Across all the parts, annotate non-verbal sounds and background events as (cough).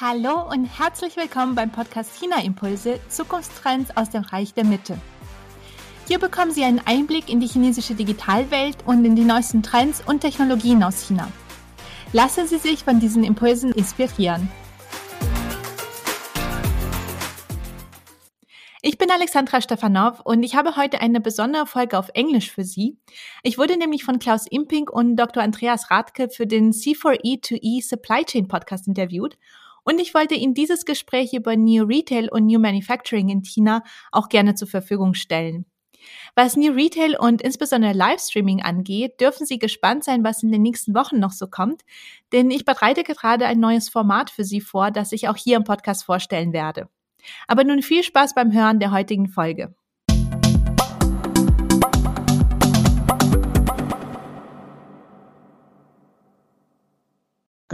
Hallo und herzlich willkommen beim Podcast China Impulse Zukunftstrends aus dem Reich der Mitte. Hier bekommen Sie einen Einblick in die chinesische Digitalwelt und in die neuesten Trends und Technologien aus China. Lassen Sie sich von diesen Impulsen inspirieren. Ich bin Alexandra Stefanov und ich habe heute eine besondere Folge auf Englisch für Sie. Ich wurde nämlich von Klaus Imping und Dr. Andreas Radke für den C4E2E Supply Chain Podcast interviewt und ich wollte Ihnen dieses Gespräch über New Retail und New Manufacturing in China auch gerne zur Verfügung stellen. Was New Retail und insbesondere Livestreaming angeht, dürfen Sie gespannt sein, was in den nächsten Wochen noch so kommt, denn ich bereite gerade ein neues Format für Sie vor, das ich auch hier im Podcast vorstellen werde. Aber nun viel Spaß beim Hören der heutigen Folge.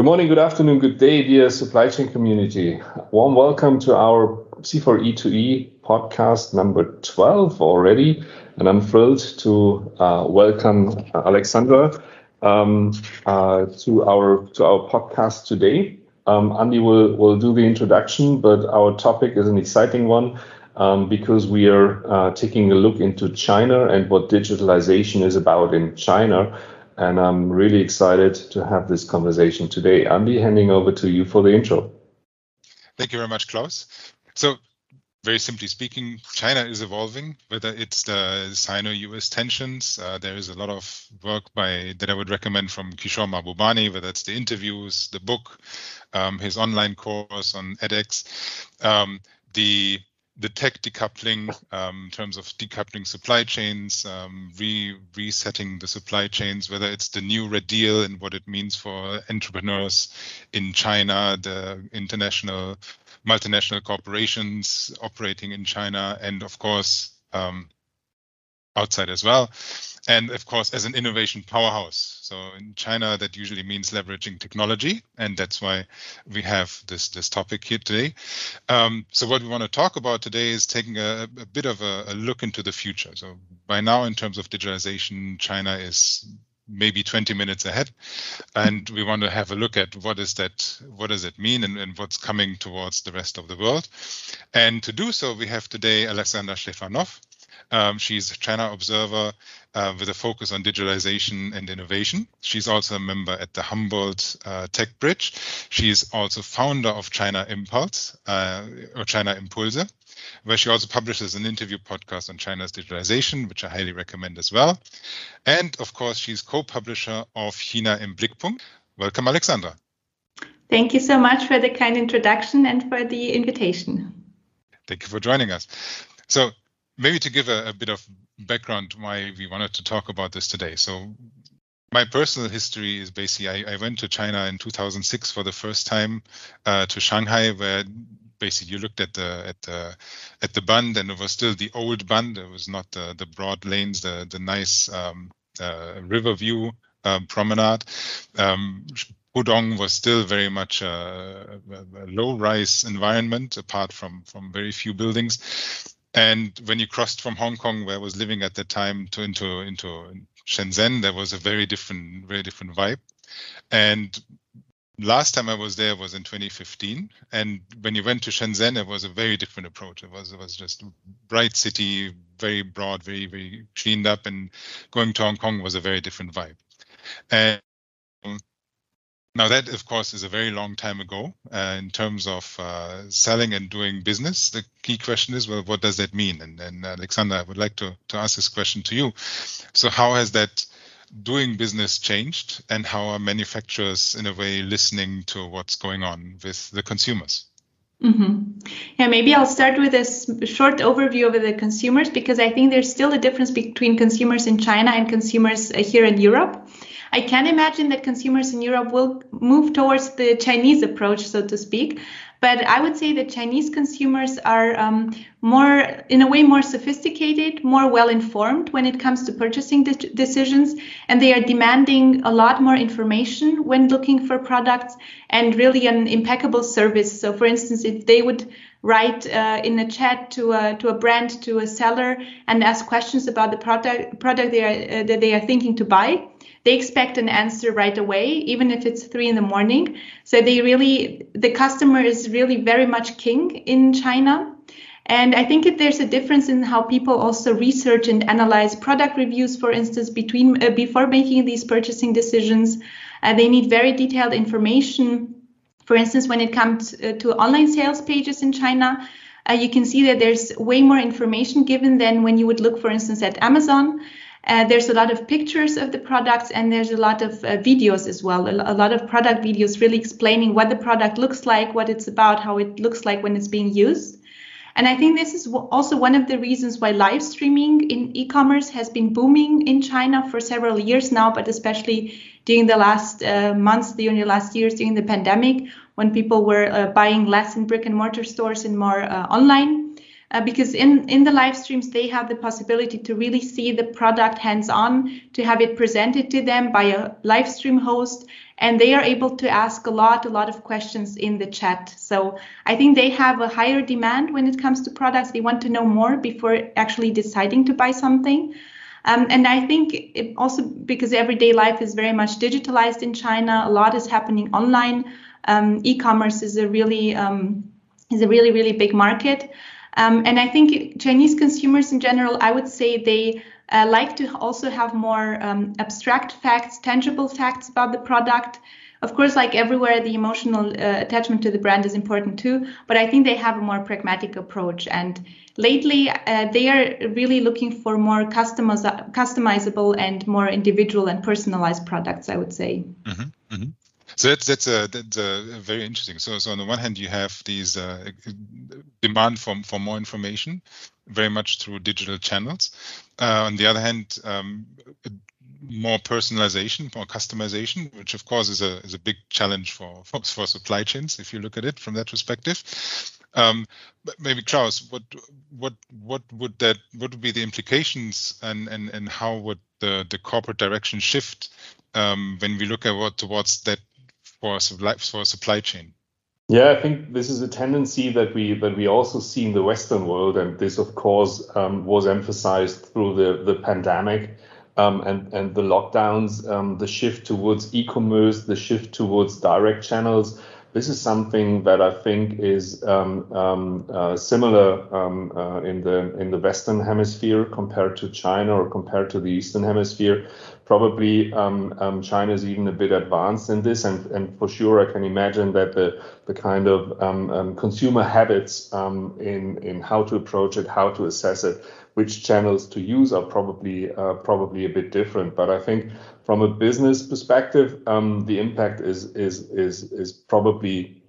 Good morning, good afternoon, good day, dear supply chain community. Warm welcome to our C4E2E podcast number 12 already. And I'm thrilled to uh, welcome uh, Alexandra um, uh, to our to our podcast today. Um, Andy will, will do the introduction, but our topic is an exciting one um, because we are uh, taking a look into China and what digitalization is about in China and I'm really excited to have this conversation today. Andy, handing over to you for the intro. Thank you very much, Klaus. So, very simply speaking, China is evolving. Whether it's the Sino-US tensions, uh, there is a lot of work by that I would recommend from Kishore Mahbubani. Whether it's the interviews, the book, um, his online course on edX, um, the the tech decoupling um, in terms of decoupling supply chains, um, re resetting the supply chains, whether it's the new Red Deal and what it means for entrepreneurs in China, the international multinational corporations operating in China, and of course um, outside as well and of course as an innovation powerhouse. So in china that usually means leveraging technology and that's why we have this this topic here today. Um, so what we want to talk about today is taking a, a bit of a, a, look into the future. So by now in terms of digitalization china is maybe 20 minutes ahead and we want to have a look at what is that what does it mean and, and what's coming towards the rest of the world. And to do so we have today Alexandra Stefanov um, she's a China observer uh, with a focus on digitalization and innovation. She's also a member at the Humboldt uh, Tech Bridge. She is also founder of China Impulse uh, or China Impulse, where she also publishes an interview podcast on China's digitalization, which I highly recommend as well. And of course, she's co-publisher of China im Blickpunkt. Welcome, Alexandra. Thank you so much for the kind introduction and for the invitation. Thank you for joining us. So maybe to give a, a, bit of background why we wanted to talk about this today. So my personal history is basically I, I went to China in 2006 for the first time uh, to Shanghai, where basically you looked at the at the at the bund and it was still the old bund. It was not the the broad lanes, the the nice um, uh, river view uh, promenade. Um, Pudong was still very much a, a low-rise environment, apart from from very few buildings. And when you crossed from Hong Kong, where I was living at that time, to into into Shenzhen, there was a very different, very different vibe. And last time I was there was in 2015, and when you went to Shenzhen, it was a very different approach. It was it was just a bright city, very broad, very very cleaned up, and going to Hong Kong was a very different vibe. And now, that, of course, is a very long time ago uh, in terms of uh, selling and doing business. The key question is, well, what does that mean? And, and Alexandra, I would like to, to ask this question to you. So, how has that doing business changed, and how are manufacturers, in a way, listening to what's going on with the consumers? Mm-hmm. Yeah, maybe I'll start with a short overview of the consumers because I think there's still a difference between consumers in China and consumers uh, here in Europe. I can imagine that consumers in Europe will move towards the Chinese approach, so to speak. But I would say that Chinese consumers are um, more, in a way, more sophisticated, more well informed when it comes to purchasing de- decisions, and they are demanding a lot more information when looking for products and really an impeccable service. So, for instance, if they would write uh, in a chat to a to a brand to a seller and ask questions about the product product they are uh, that they are thinking to buy they expect an answer right away even if it's three in the morning so they really the customer is really very much king in china and I think if there's a difference in how people also research and analyze product reviews, for instance, between uh, before making these purchasing decisions. Uh, they need very detailed information. For instance, when it comes uh, to online sales pages in China, uh, you can see that there's way more information given than when you would look, for instance, at Amazon. Uh, there's a lot of pictures of the products and there's a lot of uh, videos as well a, a, lot of product videos really explaining what the product looks like what it's about how it looks like when it's being used and I think this is also one of the reasons why live streaming in e commerce has been booming in China for several years now, but especially during the last uh, months, during the last years, during the pandemic, when people were uh, buying less in brick and mortar stores and more uh, online. Uh, because in, in the live streams, they have the possibility to really see the product hands on, to have it presented to them by a live stream host, and they are able to ask a lot, a lot of questions in the chat. So I think they have a higher demand when it comes to products. They want to know more before actually deciding to buy something. Um, and I think also because everyday life is very much digitalized in China, a lot is happening online. Um, e-commerce is a really um, is a really really big market. Um, and I think Chinese consumers in general, I would say they uh, like to also have more um, abstract facts, tangible facts about the product. Of course, like everywhere, the emotional uh, attachment to the brand is important too, but I think they have a more pragmatic approach. And lately, uh, they are really looking for more customiz- customizable and more individual and personalized products, I would say. Mm-hmm, mm-hmm. So that's that's a that's a very interesting. So so on the one hand, you have these uh, demand for for more information, very much through digital channels. Uh, on the other hand, um, more personalization, more customization, which of course is a is a big challenge for (laughs) for, for supply chains if you look at it from that perspective. Um, maybe Klaus, what what what would that what would be the implications and and and how would the the corporate direction shift um, when we look at what towards that for for supply chain? Yeah, I think this is a tendency that we that we also see in the Western world, and this, of course, um, was emphasized through the the pandemic um, and and the lockdowns, um, the shift towards e-commerce, the shift towards direct channels. This is something that I think is um, um, uh, similar um, uh, in the in the Western Hemisphere compared to China or compared to the Eastern Hemisphere probably um, um, China is even a bit advanced in this, and, and for sure I can imagine that the the kind of um, um consumer habits um, in in how to approach it, how to assess it, which channels to use are probably uh, probably a bit different. But I think from a business perspective, um, the impact is is is is probably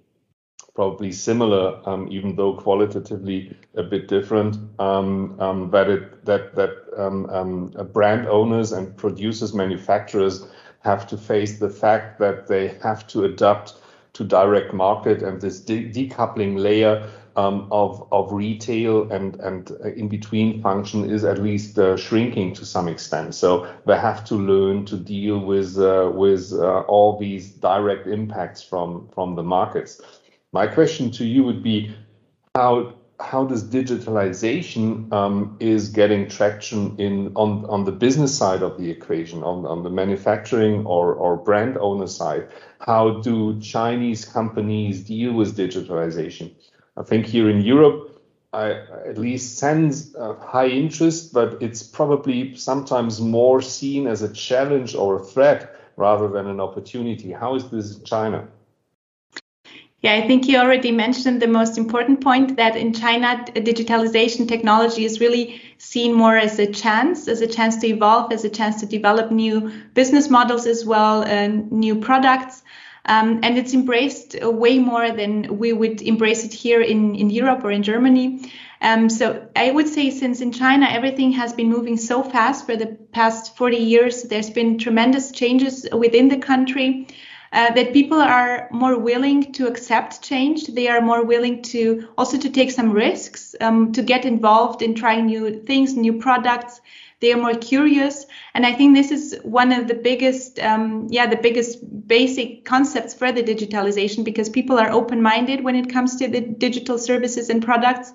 probably similar, um, even though qualitatively a bit different. Um, um, that it that that um, um, brand owners and producers, manufacturers have to face the fact that they have to adapt to direct market and this de- decoupling layer um, of of retail and and in between function is at least uh, shrinking to some extent. So they have to learn to deal with uh, with uh, all these direct impacts from from the markets. My question to you would be how how does digitalization um, is getting traction in on, on the business side of the equation, on, on the manufacturing or, or brand owner side? How do Chinese companies deal with digitalization? I think here in Europe, I at least sense high interest, but it's probably sometimes more seen as a challenge or a threat rather than an opportunity. How is this in China? Yeah, I think you already mentioned the most important point that in China, digitalization technology is really seen more as a chance, as a chance to evolve, as a chance to develop new business models as well, and new products. Um, and it's embraced way more than we would embrace it here in, in Europe or in Germany. Um, so I would say since in China everything has been moving so fast for the past 40 years, there's been tremendous changes within the country uh, that people are more willing to accept change. They are more willing to also to take some risks, um, to get involved in trying new things, new products. they are more curious and i think this is one of the biggest um, yeah the biggest basic concepts for the digitalization because people are open-minded when it comes to the digital services and products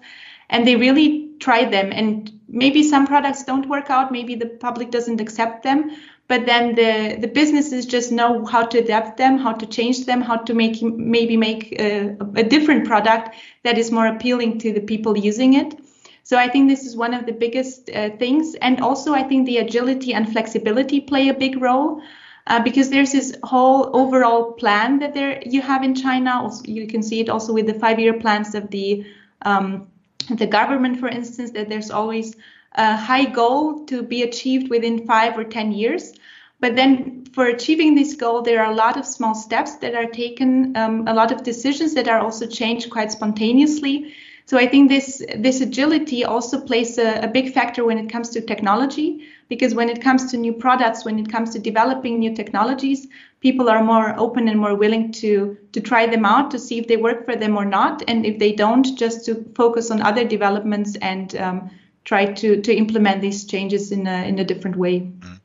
and they really try them and maybe some products don't work out maybe the public doesn't accept them but then the the businesses just know how to adapt them how to change them how to make maybe make a, a different product that is more appealing to the people using it. So i think this is one of the biggest uh, things. And also i think the agility and flexibility play a big role uh, because there's this whole overall plan that there you have in china. Also, you can see it also with the five year plans of the um, the government for instance that there's always a high goal to be achieved within five or 10 years. But then for achieving this goal, there are a lot of small steps that are taken, um, a lot of decisions that are also changed quite spontaneously. So I think this this agility also plays a, a, big factor when it comes to technology, because when it comes to new products, when it comes to developing new technologies, people are more open and more willing to to try them out to see if they work for them or not, and if they don't, just to focus on other developments and um, try to to implement these changes in a in a different way. Mm.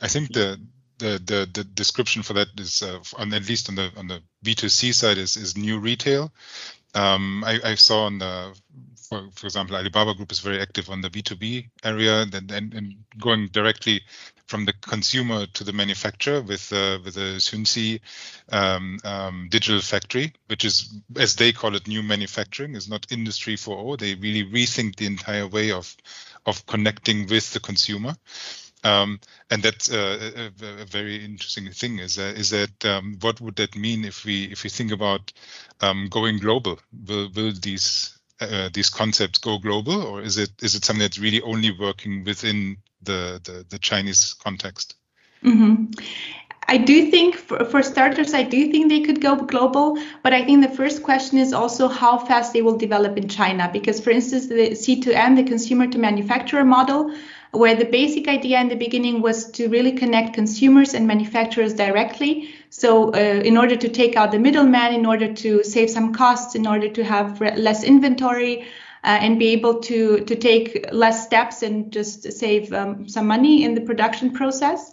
I think the the, the, the description for that is uh, on at least on the on the B2C side is is new retail. Um, I, I, saw on the for, for example Alibaba Group is very active on the B2B area and, and, and going directly from the consumer to the manufacturer with uh, with a Xunxi um, um, digital factory, which is as they call it, new manufacturing. is not industry 4.0. They really rethink the entire way of of connecting with the consumer. Um, and that's uh, a, a, very interesting thing. Is that, is that um, what would that mean if we if we think about um, going global? Will will these uh, these concepts go global, or is it is it something that's really only working within the the, the Chinese context? Mm-hmm. I do think for, for, starters, I do think they could go global, but I think the first question is also how fast they will develop in China. Because, for instance, the C2M, the consumer to manufacturer model, where the basic idea in the beginning was to really connect consumers and manufacturers directly. So, uh, in order to take out the middleman, in order to save some costs, in order to have less inventory, uh, and be able to to take less steps and just save um, some money in the production process.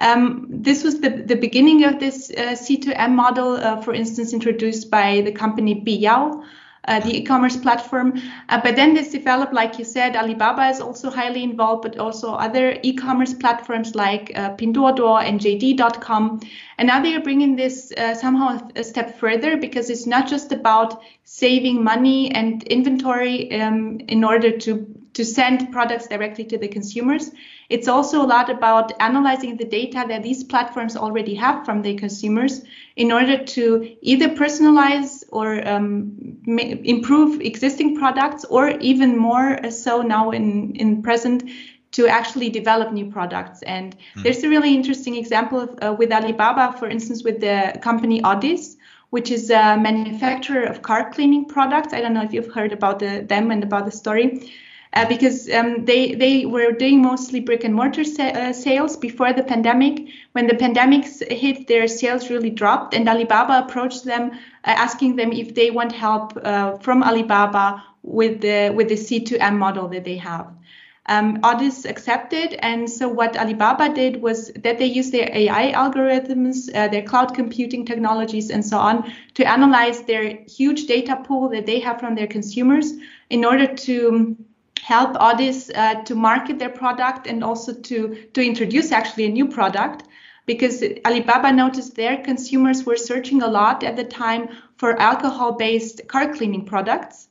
Um, this was the, the beginning of this uh, C2M model, uh, for instance, introduced by the company Biyao uh, the e-commerce platform. Uh, but then this developed, like you said, Alibaba is also highly involved, but also other e-commerce platforms like uh, Pinduoduo and JD.com. And now they are bringing this uh, somehow a step further because it's not just about saving money and inventory um, in order to to send products directly to the consumers. It's also a lot about analyzing the data that these platforms already have from their consumers in order to either personalize or um, improve existing products, or even more so now in, in present to actually develop new products. And mm. there's a really interesting example of, uh, with Alibaba, for instance, with the company Audis, which is a manufacturer of car cleaning products. I don't know if you've heard about the, them and about the story uh, because um, they they were doing mostly brick and mortar sa- uh, sales before the pandemic. When the pandemic hit, their sales really dropped, and Alibaba approached them, uh, asking them if they want help uh, from Alibaba with the with the C2M model that they have. Um, accepted, and so what Alibaba did was that they used their AI algorithms, uh, their cloud computing technologies, and so on to analyze their huge data pool that they have from their consumers in order to help Audis uh, to market their product and also to to introduce actually a new product because Alibaba noticed their consumers were searching a lot at the time for alcohol-based car cleaning products,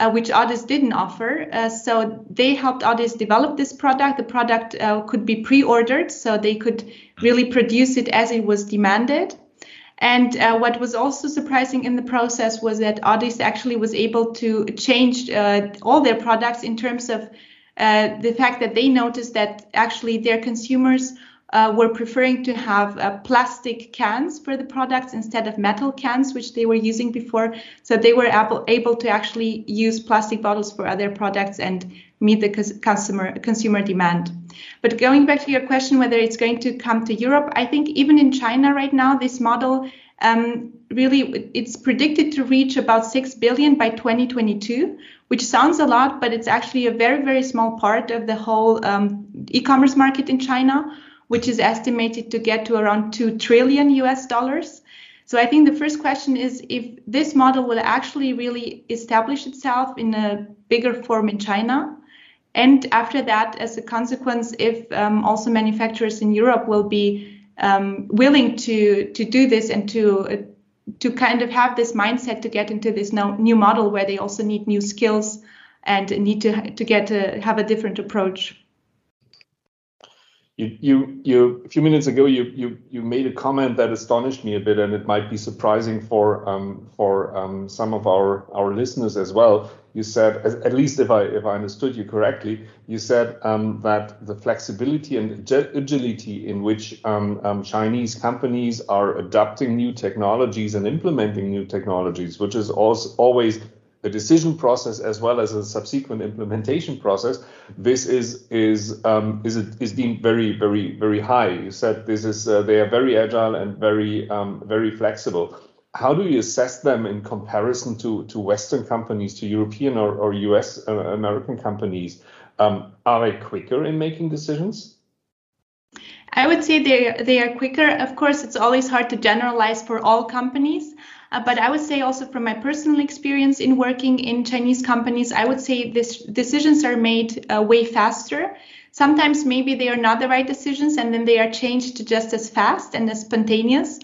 uh, which Audis didn't offer. Uh, so they helped Audis develop this product. The product uh, could be pre-ordered, so they could really produce it as it was demanded. And uh, what was also surprising in the process was that Audis actually was able to change uh, all their products in terms of uh, the fact that they noticed that actually their consumers uh, were preferring to have uh, plastic cans for the products instead of metal cans, which they were using before. So they were able, able to actually use plastic bottles for other products and meet the customer consumer demand. But going back to your question, whether it's going to come to Europe, I think even in China right now, this model um, really it's predicted to reach about 6 billion by 2022 which sounds a lot but it's actually a very very small part of the whole um, e-commerce market in china which is estimated to get to around 2 trillion us dollars so i think the first question is if this model will actually really establish itself in a bigger form in china and after that as a consequence if um, also manufacturers in europe will be um, willing to to do this and to uh, to kind of have this mindset to get into this new model where they also need new skills and need to to get to have a different approach. You, you, you, a few minutes ago, you, you, you made a comment that astonished me a bit, and it might be surprising for um, for um, some of our our listeners as well. You said, at least if I if I understood you correctly, you said um, that the flexibility and agility in which um, um, Chinese companies are adopting new technologies and implementing new technologies, which is also always a decision process as well as a subsequent implementation process. This is is um, is is deemed very very very high. You said this is uh, they are very agile and very um, very flexible how do you assess them in comparison to, to Western companies, to European or, or US uh, American companies? Um, are they quicker in making decisions? I would say they they are quicker. Of course, it's always hard to generalize for all companies, uh, but I would say also from my personal experience in working in Chinese companies, I would say this decisions are made uh, way faster. Sometimes maybe they are not the right decisions, and then they are changed just as fast and as spontaneous.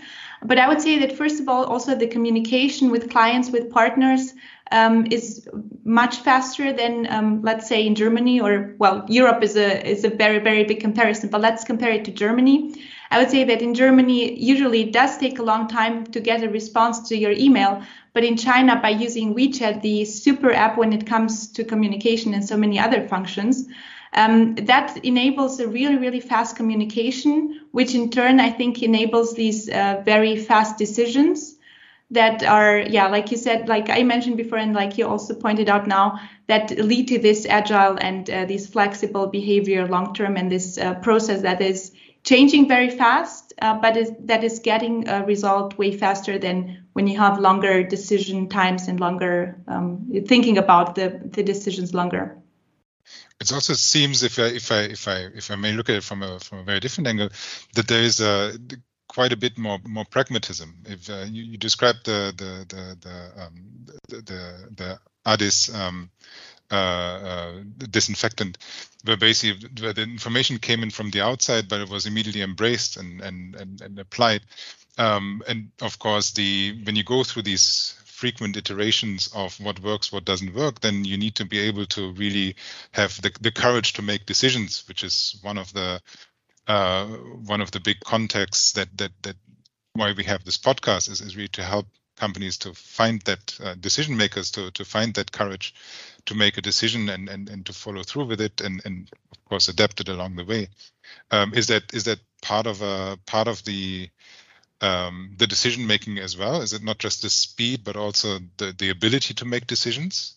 But I would say that first of all, also the communication with clients, with partners, um, is much faster than um, let's say in Germany or well, Europe is a is a very very big comparison. But let's compare it to Germany. I would say that in Germany, usually it does take a long time to get a response to your email. But in China, by using WeChat, the super app when it comes to communication and so many other functions, um, that enables a really, really fast communication, which in turn I think enables these uh, very fast decisions that are, yeah, like you said, like I mentioned before, and like you also pointed out now, that lead to this agile and uh, this flexible behavior long term and this uh, process that is changing very fast, uh, but is, that is getting a result way faster than when you have longer decision times and longer um, thinking about the, the decisions longer. It also seems, if I if I if I if I may look at it from a from a very different angle, that there is a quite a bit more more pragmatism. If uh, you, you describe the the the the um, the, the, the Addis um, uh, uh, disinfectant, where basically where the information came in from the outside, but it was immediately embraced and and and, and applied. Um, and of course, the when you go through these frequent iterations of what works, what doesn't work, then you need to be able to really have the, the courage to make decisions, which is one of the uh, one of the big contexts that that that why we have this podcast is, is really to help companies to find that uh, decision makers to to find that courage to make a decision and and, and to follow through with it and and of course adapt it along the way. Um, is that is that part of a part of the um, the decision making as well? Is it not just the speed, but also the, the ability to make decisions?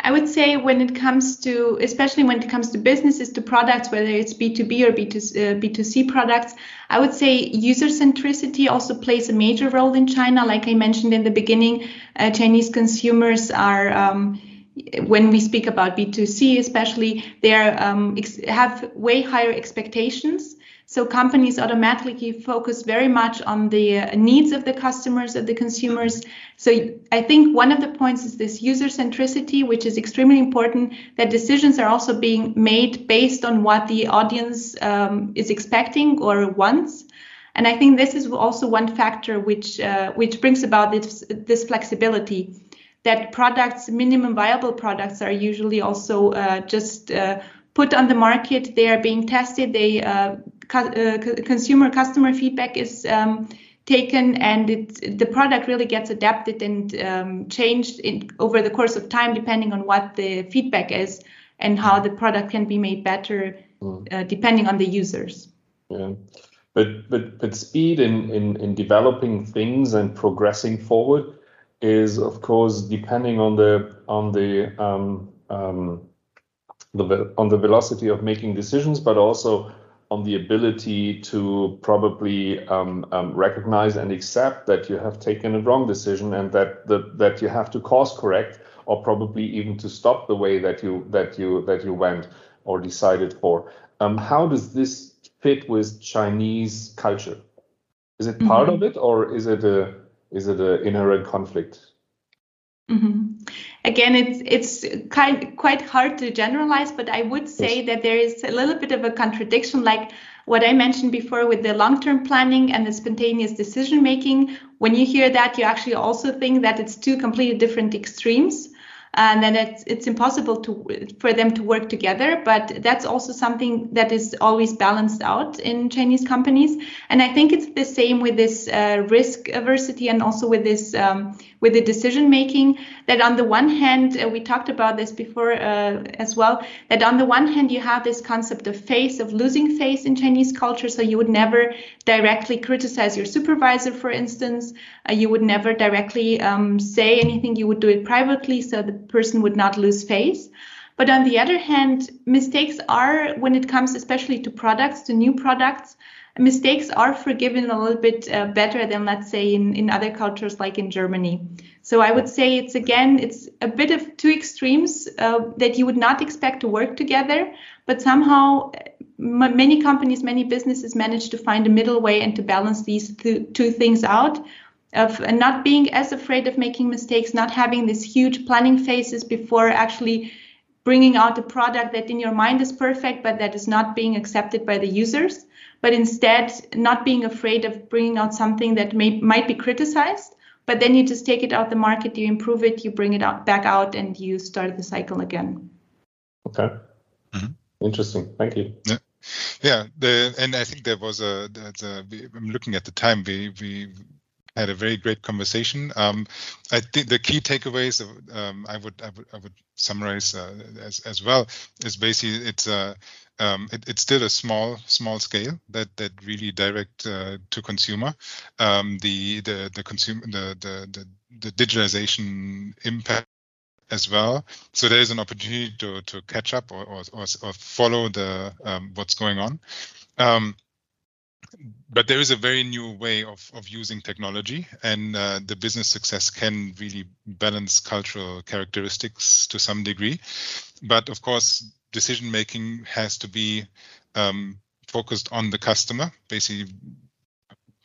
I would say when it comes to, especially when it comes to businesses to products, whether it's B2B or B2, uh, B2C products, I would say user centricity also plays a major role in China. Like I mentioned in the beginning, uh, Chinese consumers are. Um, when we speak about B2C, especially, they are, um, have way higher expectations so companies automatically focus very much on the uh, needs of the customers, of the consumers. So I think one of the points is this user centricity, which is extremely important, that decisions are also being made based on what the audience um, is expecting or wants. And I think this is also one factor which uh, which brings about this, this flexibility that products, minimum viable products, are usually also uh, just uh, put on the market. They are being tested. They uh, uh, consumer customer feedback is um, taken and it, the product really gets adapted and um, changed in, over the course of time depending on what the feedback is and how the product can be made better mm. uh, depending on the users yeah but but but speed in, in in developing things and progressing forward is of course depending on the on the um, um, the on the velocity of making decisions, but also on the ability to probably um, um, recognize and accept that you have taken a wrong decision and that, that that you have to course correct or probably even to stop the way that you that you that you went or decided for. Um, how does this fit with Chinese culture? Is it part mm-hmm. of it or is it a is it an inherent conflict? Mm-hmm. Again, it's it's kind quite hard to generalize, but I would say yes. that there is a little bit of a contradiction, like what I mentioned before with the long-term planning and the spontaneous decision making. When you hear that, you actually also think that it's two completely different extremes and then it's it's impossible to for them to work together. But that's also something that is always balanced out in Chinese companies. And I think it's the same with this uh, risk aversity and also with this um, with the decision making. That on the one hand, uh, we talked about this before uh, as well. That on the one hand, you have this concept of face of losing face in Chinese culture. So you would never directly criticize your supervisor, for instance. Uh, you would never directly um, say anything. You would do it privately, so the person would not lose face. But on the other hand, mistakes are, when it comes especially to products, to new products, mistakes are forgiven a little bit uh, better than, let's say, in, in other cultures like in Germany. So I would say it's again, it's a bit of two extremes uh, that you would not expect to work together, but somehow m- many companies, many businesses manage to find a middle way and to balance these th- two things out of not being as afraid of making mistakes, not having these huge planning phases before actually bringing out a product that in your mind is perfect, but that is not being accepted by the users. But instead, not being afraid of bringing out something that may, might be criticized, but then you just take it out the market, you improve it, you bring it out back out, and you start the cycle again. Okay. Mm-hmm. Interesting. Thank you. Yeah. Yeah, the, and I think there was a, a, I'm looking at the time. We we had a very great conversation. Um, I think the key takeaways um, I would I would I would summarize uh, as as well is basically it's a uh, um, it, it's still a small small scale that that really direct uh, to consumer. Um, the the the consumer the, the the the digitalization impact as well. So there is an opportunity to to catch up or or, or follow the um, what's going on. Um, but there is a very new way of, of using technology, and uh, the business success can really balance cultural characteristics to some degree. But of course, decision making has to be um, focused on the customer. Basically,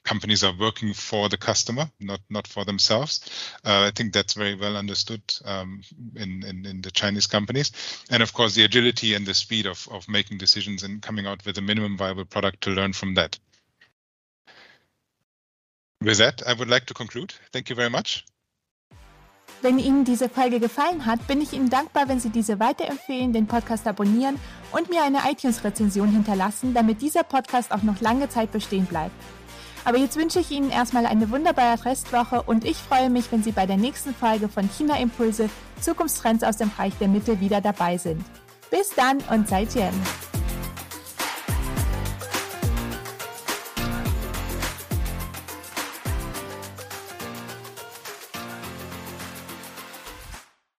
companies are working for the customer, not not for themselves. Uh, I think that's very well understood um, in, in, in the Chinese companies, and of course the agility and the speed of of making decisions and coming out with a minimum viable product to learn from that. With that, I would like to conclude. Thank you very much. Wenn Ihnen diese Folge gefallen hat, bin ich Ihnen dankbar, wenn Sie diese weiterempfehlen, den Podcast abonnieren und mir eine iTunes-Rezension hinterlassen, damit dieser Podcast auch noch lange Zeit bestehen bleibt. Aber jetzt wünsche ich Ihnen erstmal eine wunderbare Restwoche und ich freue mich, wenn Sie bei der nächsten Folge von China Impulse Zukunftstrends aus dem Bereich der Mittel wieder dabei sind. Bis dann und seid Jen.